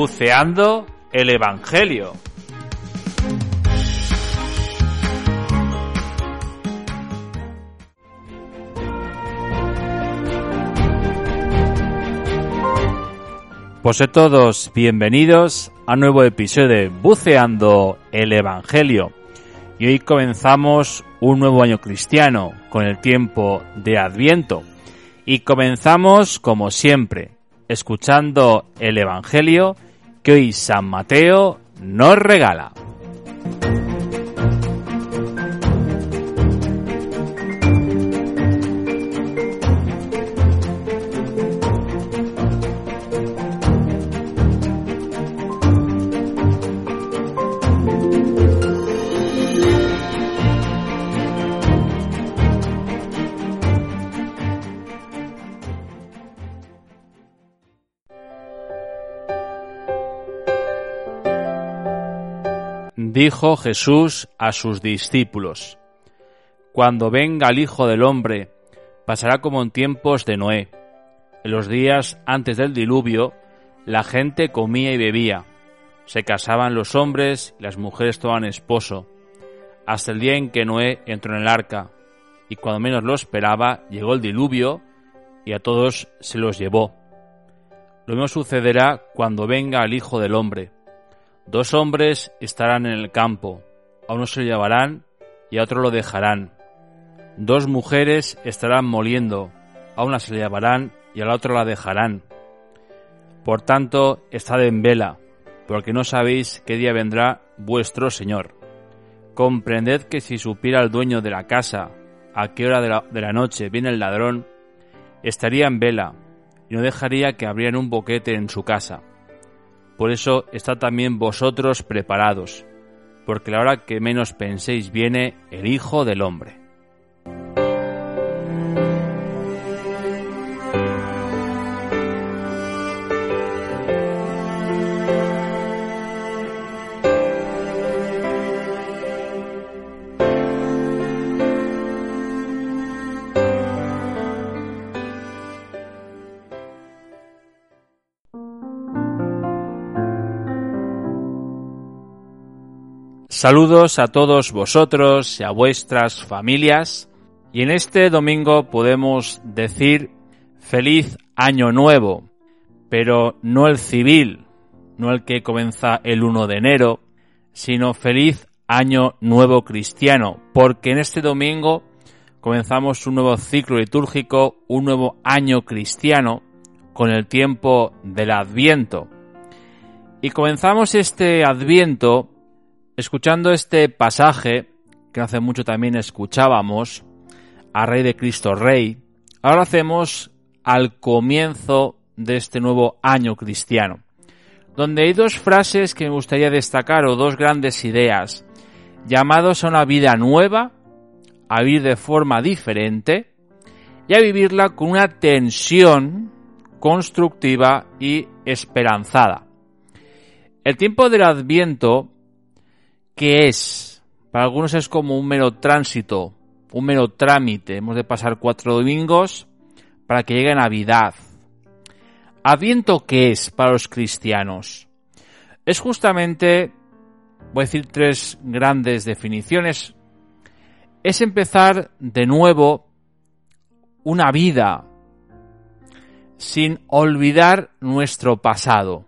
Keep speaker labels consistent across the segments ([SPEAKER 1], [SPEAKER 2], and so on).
[SPEAKER 1] Buceando el Evangelio. Pues a todos bienvenidos a un nuevo episodio de Buceando el Evangelio. Y hoy comenzamos un nuevo año cristiano con el tiempo de Adviento. Y comenzamos como siempre, escuchando el Evangelio que hoy San Mateo nos regala. Dijo Jesús a sus discípulos, Cuando venga el Hijo del Hombre, pasará como en tiempos de Noé. En los días antes del diluvio, la gente comía y bebía, se casaban los hombres y las mujeres tomaban esposo, hasta el día en que Noé entró en el arca, y cuando menos lo esperaba, llegó el diluvio y a todos se los llevó. Lo mismo sucederá cuando venga el Hijo del Hombre. Dos hombres estarán en el campo, a uno se lo llevarán y a otro lo dejarán. Dos mujeres estarán moliendo, a una se le llevarán y a la otra la dejarán. Por tanto, estad en vela, porque no sabéis qué día vendrá vuestro Señor. Comprended que si supiera el dueño de la casa a qué hora de la, de la noche viene el ladrón, estaría en vela y no dejaría que abrieran un boquete en su casa. Por eso estad también vosotros preparados, porque la hora que menos penséis viene el Hijo del Hombre. Saludos a todos vosotros y a vuestras familias. Y en este domingo podemos decir feliz año nuevo, pero no el civil, no el que comienza el 1 de enero, sino feliz año nuevo cristiano, porque en este domingo comenzamos un nuevo ciclo litúrgico, un nuevo año cristiano, con el tiempo del adviento. Y comenzamos este adviento Escuchando este pasaje, que hace mucho también escuchábamos, a Rey de Cristo Rey, ahora hacemos al comienzo de este nuevo año cristiano, donde hay dos frases que me gustaría destacar o dos grandes ideas, llamados a una vida nueva, a vivir de forma diferente y a vivirla con una tensión constructiva y esperanzada. El tiempo del adviento ¿Qué es? Para algunos es como un mero tránsito, un mero trámite. Hemos de pasar cuatro domingos para que llegue Navidad. ¿Adviento qué es para los cristianos? Es justamente, voy a decir tres grandes definiciones, es empezar de nuevo una vida sin olvidar nuestro pasado.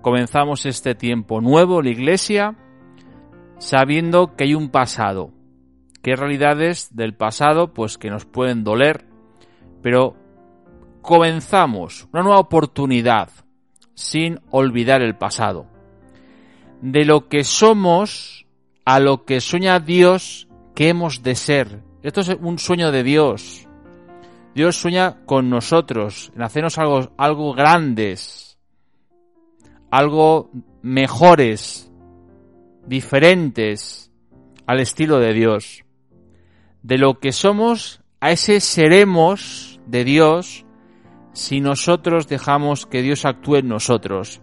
[SPEAKER 1] Comenzamos este tiempo nuevo, la iglesia, sabiendo que hay un pasado, que hay realidades del pasado pues que nos pueden doler, pero comenzamos una nueva oportunidad sin olvidar el pasado. De lo que somos a lo que sueña Dios que hemos de ser. Esto es un sueño de Dios, Dios sueña con nosotros, en hacernos algo, algo grandes, algo mejores, diferentes al estilo de Dios. De lo que somos, a ese seremos de Dios si nosotros dejamos que Dios actúe en nosotros.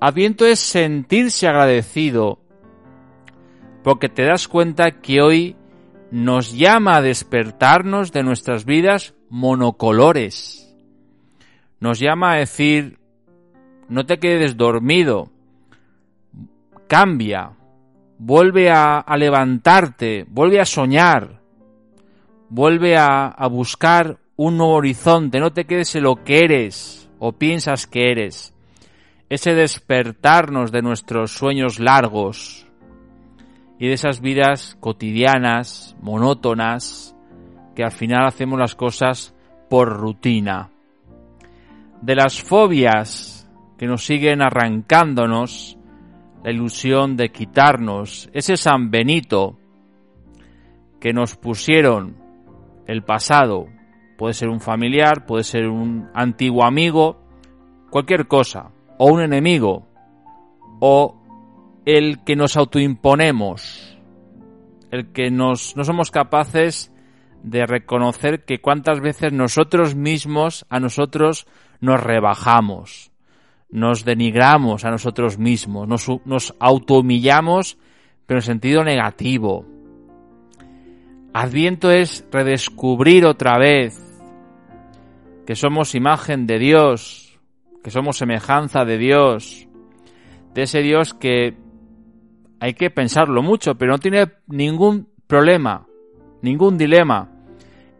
[SPEAKER 1] Adviento es sentirse agradecido porque te das cuenta que hoy nos llama a despertarnos de nuestras vidas monocolores. Nos llama a decir, no te quedes dormido, cambia, vuelve a, levantarte, vuelve a soñar, vuelve a, buscar un nuevo horizonte, no te quedes en lo que eres o piensas que eres. Ese despertarnos de nuestros sueños largos y de esas vidas cotidianas, monótonas, que al final hacemos las cosas por rutina. De las fobias que nos siguen arrancándonos, la ilusión de quitarnos ese San Benito que nos pusieron el pasado. Puede ser un familiar, puede ser un antiguo amigo, cualquier cosa, o un enemigo, o el que nos autoimponemos, el que nos, no somos capaces de reconocer que cuántas veces nosotros mismos a nosotros nos rebajamos, nos denigramos a nosotros mismos, nos, nos autohumillamos, pero en sentido negativo. Adviento es redescubrir otra vez que somos imagen de Dios, que somos semejanza de Dios, de ese Dios que hay que pensarlo mucho, pero no tiene ningún problema, ningún dilema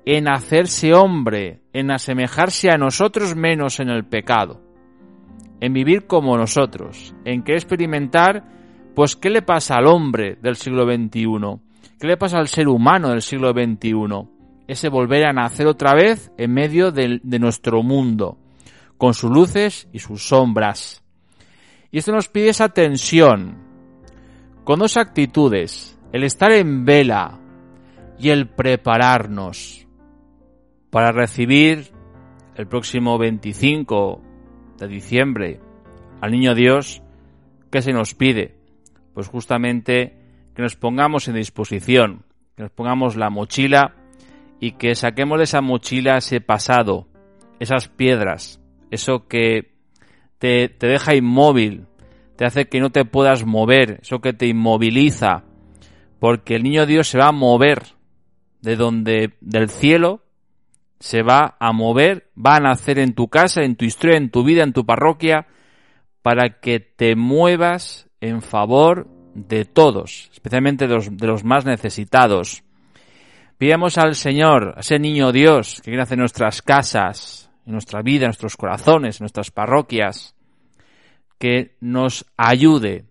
[SPEAKER 1] en hacerse hombre, en asemejarse a nosotros menos en el pecado en vivir como nosotros, en que experimentar, pues, ¿qué le pasa al hombre del siglo XXI? ¿Qué le pasa al ser humano del siglo XXI? Ese volver a nacer otra vez en medio de, de nuestro mundo, con sus luces y sus sombras. Y esto nos pide esa tensión, con dos actitudes, el estar en vela y el prepararnos para recibir el próximo 25 de diciembre al Niño Dios, ¿qué se nos pide? Pues justamente que nos pongamos en disposición, que nos pongamos la mochila y que saquemos de esa mochila ese pasado, esas piedras, eso que te, te deja inmóvil, te hace que no te puedas mover, eso que te inmoviliza, porque el niño Dios se va a mover de donde, del cielo, se va a mover, va a nacer en tu casa, en tu historia, en tu vida, en tu parroquia, para que te muevas en favor de todos, especialmente de los, de más necesitados. Pidamos al Señor, a ese niño Dios que nace en nuestras casas, en nuestra vida, en nuestros corazones, en nuestras parroquias, que nos ayude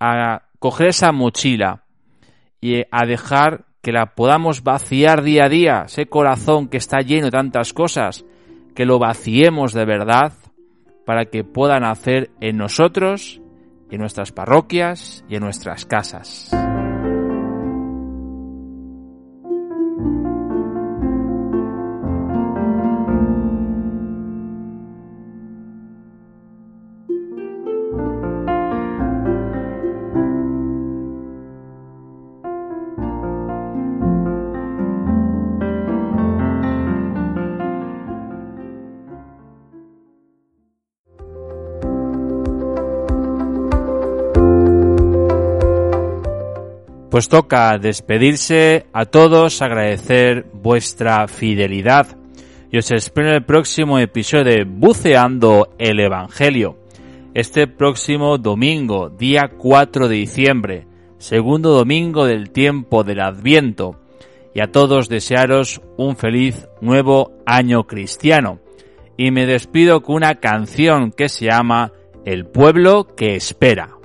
[SPEAKER 1] a coger esa mochila y a dejar que la podamos vaciar día a día, ese corazón que está lleno de tantas cosas, que lo vaciemos de verdad para que puedan hacer en nosotros, en nuestras parroquias y en nuestras casas. Pues toca despedirse a todos, agradecer vuestra fidelidad y os espero en el próximo episodio de Buceando el Evangelio. Este próximo domingo, día 4 de diciembre, segundo domingo del tiempo del Adviento, y a todos desearos un feliz nuevo año cristiano. Y me despido con una canción que se llama El pueblo que espera.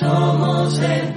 [SPEAKER 2] Somos el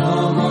[SPEAKER 2] Someone